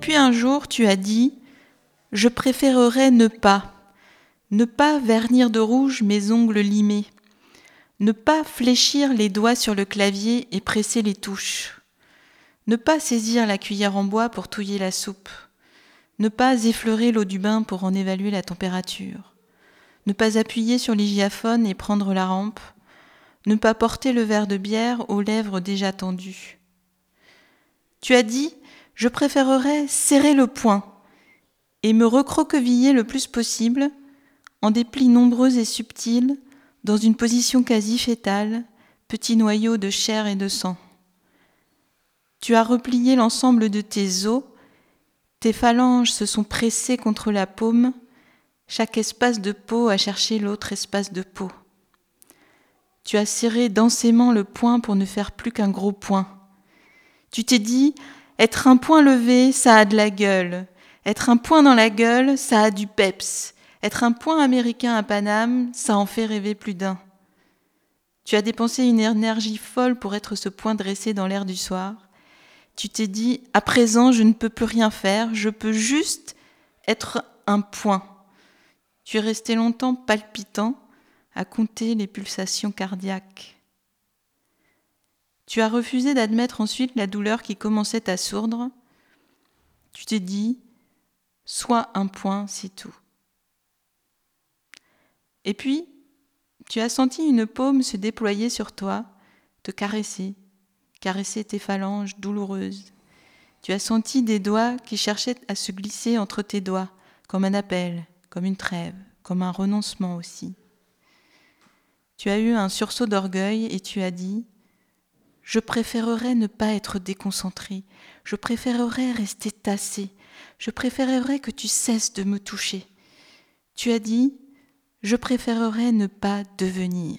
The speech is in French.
puis un jour, tu as dit, je préférerais ne pas, ne pas vernir de rouge mes ongles limés, ne pas fléchir les doigts sur le clavier et presser les touches, ne pas saisir la cuillère en bois pour touiller la soupe, ne pas effleurer l'eau du bain pour en évaluer la température, ne pas appuyer sur l'hygiaphone et prendre la rampe, ne pas porter le verre de bière aux lèvres déjà tendues. Tu as dit, je préférerais serrer le poing et me recroqueviller le plus possible en des plis nombreux et subtils, dans une position quasi fétale, petit noyau de chair et de sang. Tu as replié l'ensemble de tes os, tes phalanges se sont pressées contre la paume, chaque espace de peau a cherché l'autre espace de peau. Tu as serré densément le poing pour ne faire plus qu'un gros point. Tu t'es dit, être un point levé, ça a de la gueule. Être un point dans la gueule, ça a du peps. Être un point américain à Paname, ça en fait rêver plus d'un. Tu as dépensé une énergie folle pour être ce point dressé dans l'air du soir. Tu t'es dit, à présent, je ne peux plus rien faire, je peux juste être un point. Tu es resté longtemps palpitant, à compter les pulsations cardiaques. Tu as refusé d'admettre ensuite la douleur qui commençait à sourdre. Tu t'es dit, soit un point, c'est tout. Et puis, tu as senti une paume se déployer sur toi, te caresser, caresser tes phalanges douloureuses. Tu as senti des doigts qui cherchaient à se glisser entre tes doigts, comme un appel, comme une trêve, comme un renoncement aussi. Tu as eu un sursaut d'orgueil et tu as dit Je préférerais ne pas être déconcentré, je préférerais rester tassé, je préférerais que tu cesses de me toucher. Tu as dit Je préférerais ne pas devenir.